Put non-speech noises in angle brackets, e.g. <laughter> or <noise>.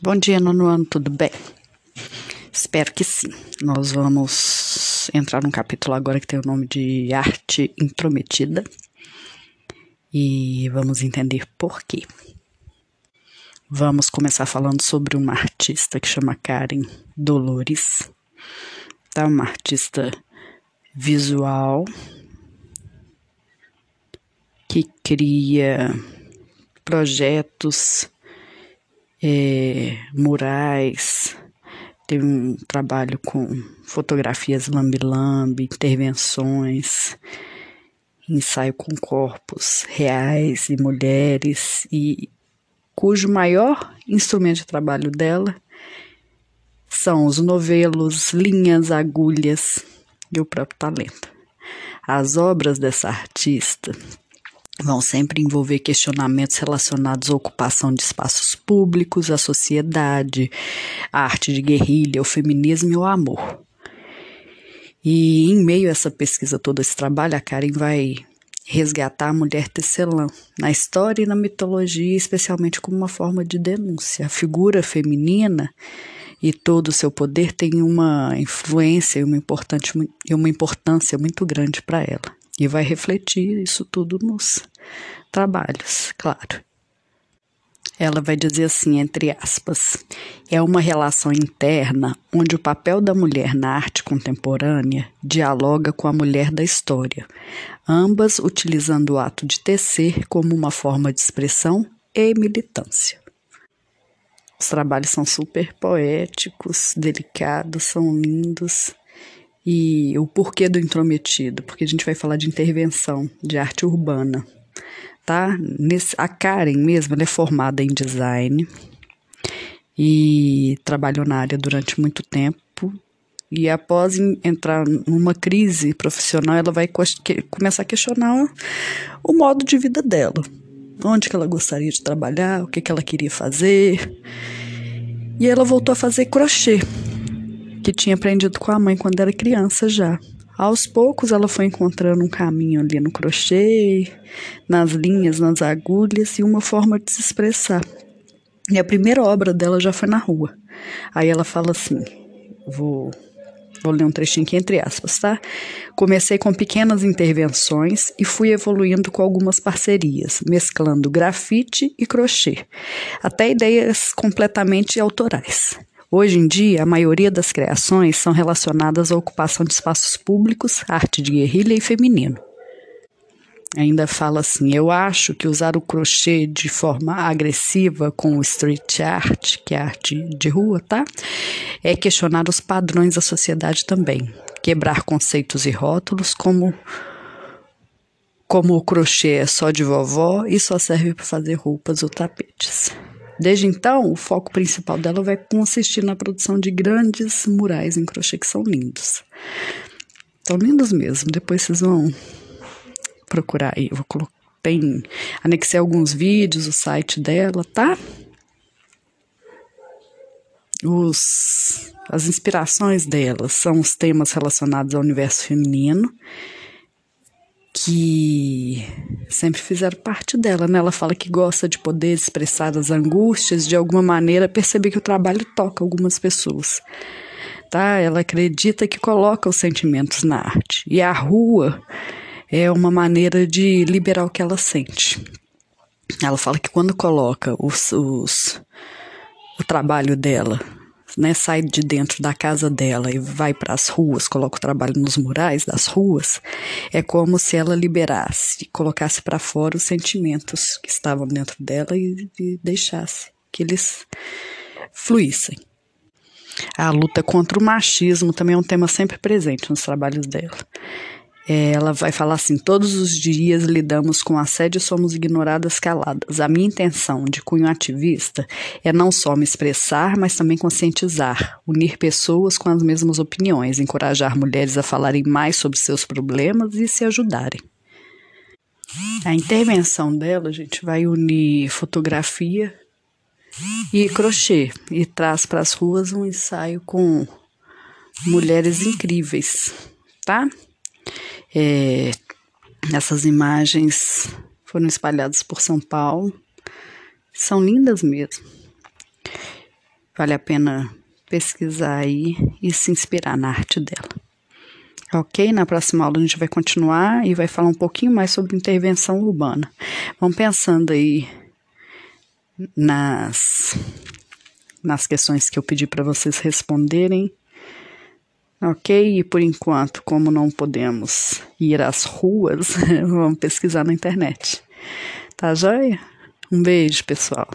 Bom dia, nono ano, tudo bem? Espero que sim. Nós vamos entrar num capítulo agora que tem o nome de Arte Intrometida e vamos entender por quê. Vamos começar falando sobre uma artista que chama Karen Dolores, tá? Uma artista visual que cria projetos, é, murais, tem um trabalho com fotografias lambi-lambi, intervenções, ensaio com corpos reais e mulheres, e cujo maior instrumento de trabalho dela são os novelos, linhas, agulhas e o próprio talento. As obras dessa artista vão sempre envolver questionamentos relacionados à ocupação de espaços públicos, à sociedade, à arte de guerrilha, ao feminismo e ao amor. E em meio a essa pesquisa toda, esse trabalho, a Karen vai resgatar a mulher tecelã na história e na mitologia, especialmente como uma forma de denúncia. A figura feminina e todo o seu poder tem uma influência e uma, importante, e uma importância muito grande para ela. E vai refletir isso tudo nos trabalhos, claro. Ela vai dizer assim, entre aspas, é uma relação interna onde o papel da mulher na arte contemporânea dialoga com a mulher da história, ambas utilizando o ato de tecer como uma forma de expressão e militância. Os trabalhos são super poéticos, delicados, são lindos e o porquê do intrometido, porque a gente vai falar de intervenção, de arte urbana, tá? Nesse, a Karen mesmo, ela é formada em design e trabalhou na área durante muito tempo. E após entrar numa crise profissional, ela vai começar a questionar o modo de vida dela. Onde que ela gostaria de trabalhar, o que, que ela queria fazer. E ela voltou a fazer crochê que tinha aprendido com a mãe quando era criança já. Aos poucos ela foi encontrando um caminho ali no crochê, nas linhas, nas agulhas e uma forma de se expressar. E a primeira obra dela já foi na rua. Aí ela fala assim: vou Vou ler um trechinho aqui entre aspas, tá? Comecei com pequenas intervenções e fui evoluindo com algumas parcerias, mesclando grafite e crochê, até ideias completamente autorais. Hoje em dia, a maioria das criações são relacionadas à ocupação de espaços públicos, arte de guerrilha e feminino. Ainda fala assim: eu acho que usar o crochê de forma agressiva com o street art, que é arte de rua, tá? É questionar os padrões da sociedade também. Quebrar conceitos e rótulos como como o crochê é só de vovó e só serve para fazer roupas ou tapetes. Desde então, o foco principal dela vai consistir na produção de grandes murais em crochê que são lindos. São lindos mesmo. Depois vocês vão procurar aí. Eu vou colocar, tem anexei alguns vídeos, o site dela, tá? Os, as inspirações dela são os temas relacionados ao universo feminino que sempre fizeram parte dela, né? Ela fala que gosta de poder expressar as angústias, de alguma maneira perceber que o trabalho toca algumas pessoas. Tá? Ela acredita que coloca os sentimentos na arte. E a rua é uma maneira de liberar o que ela sente. Ela fala que quando coloca os, os o trabalho dela né, sai de dentro da casa dela e vai para as ruas, coloca o trabalho nos murais das ruas, é como se ela liberasse, colocasse para fora os sentimentos que estavam dentro dela e, e deixasse que eles fluíssem. A luta contra o machismo também é um tema sempre presente nos trabalhos dela. É, ela vai falar assim: todos os dias lidamos com assédio e somos ignoradas caladas. A minha intenção de cunho ativista é não só me expressar, mas também conscientizar, unir pessoas com as mesmas opiniões, encorajar mulheres a falarem mais sobre seus problemas e se ajudarem. A intervenção dela, a gente vai unir fotografia e crochê e traz para as ruas um ensaio com mulheres incríveis, tá? É, essas imagens foram espalhadas por São Paulo, são lindas mesmo. Vale a pena pesquisar aí e se inspirar na arte dela. Ok? Na próxima aula a gente vai continuar e vai falar um pouquinho mais sobre intervenção urbana. Vão pensando aí nas, nas questões que eu pedi para vocês responderem. Ok? E por enquanto, como não podemos ir às ruas, <laughs> vamos pesquisar na internet. Tá joia? Um beijo, pessoal.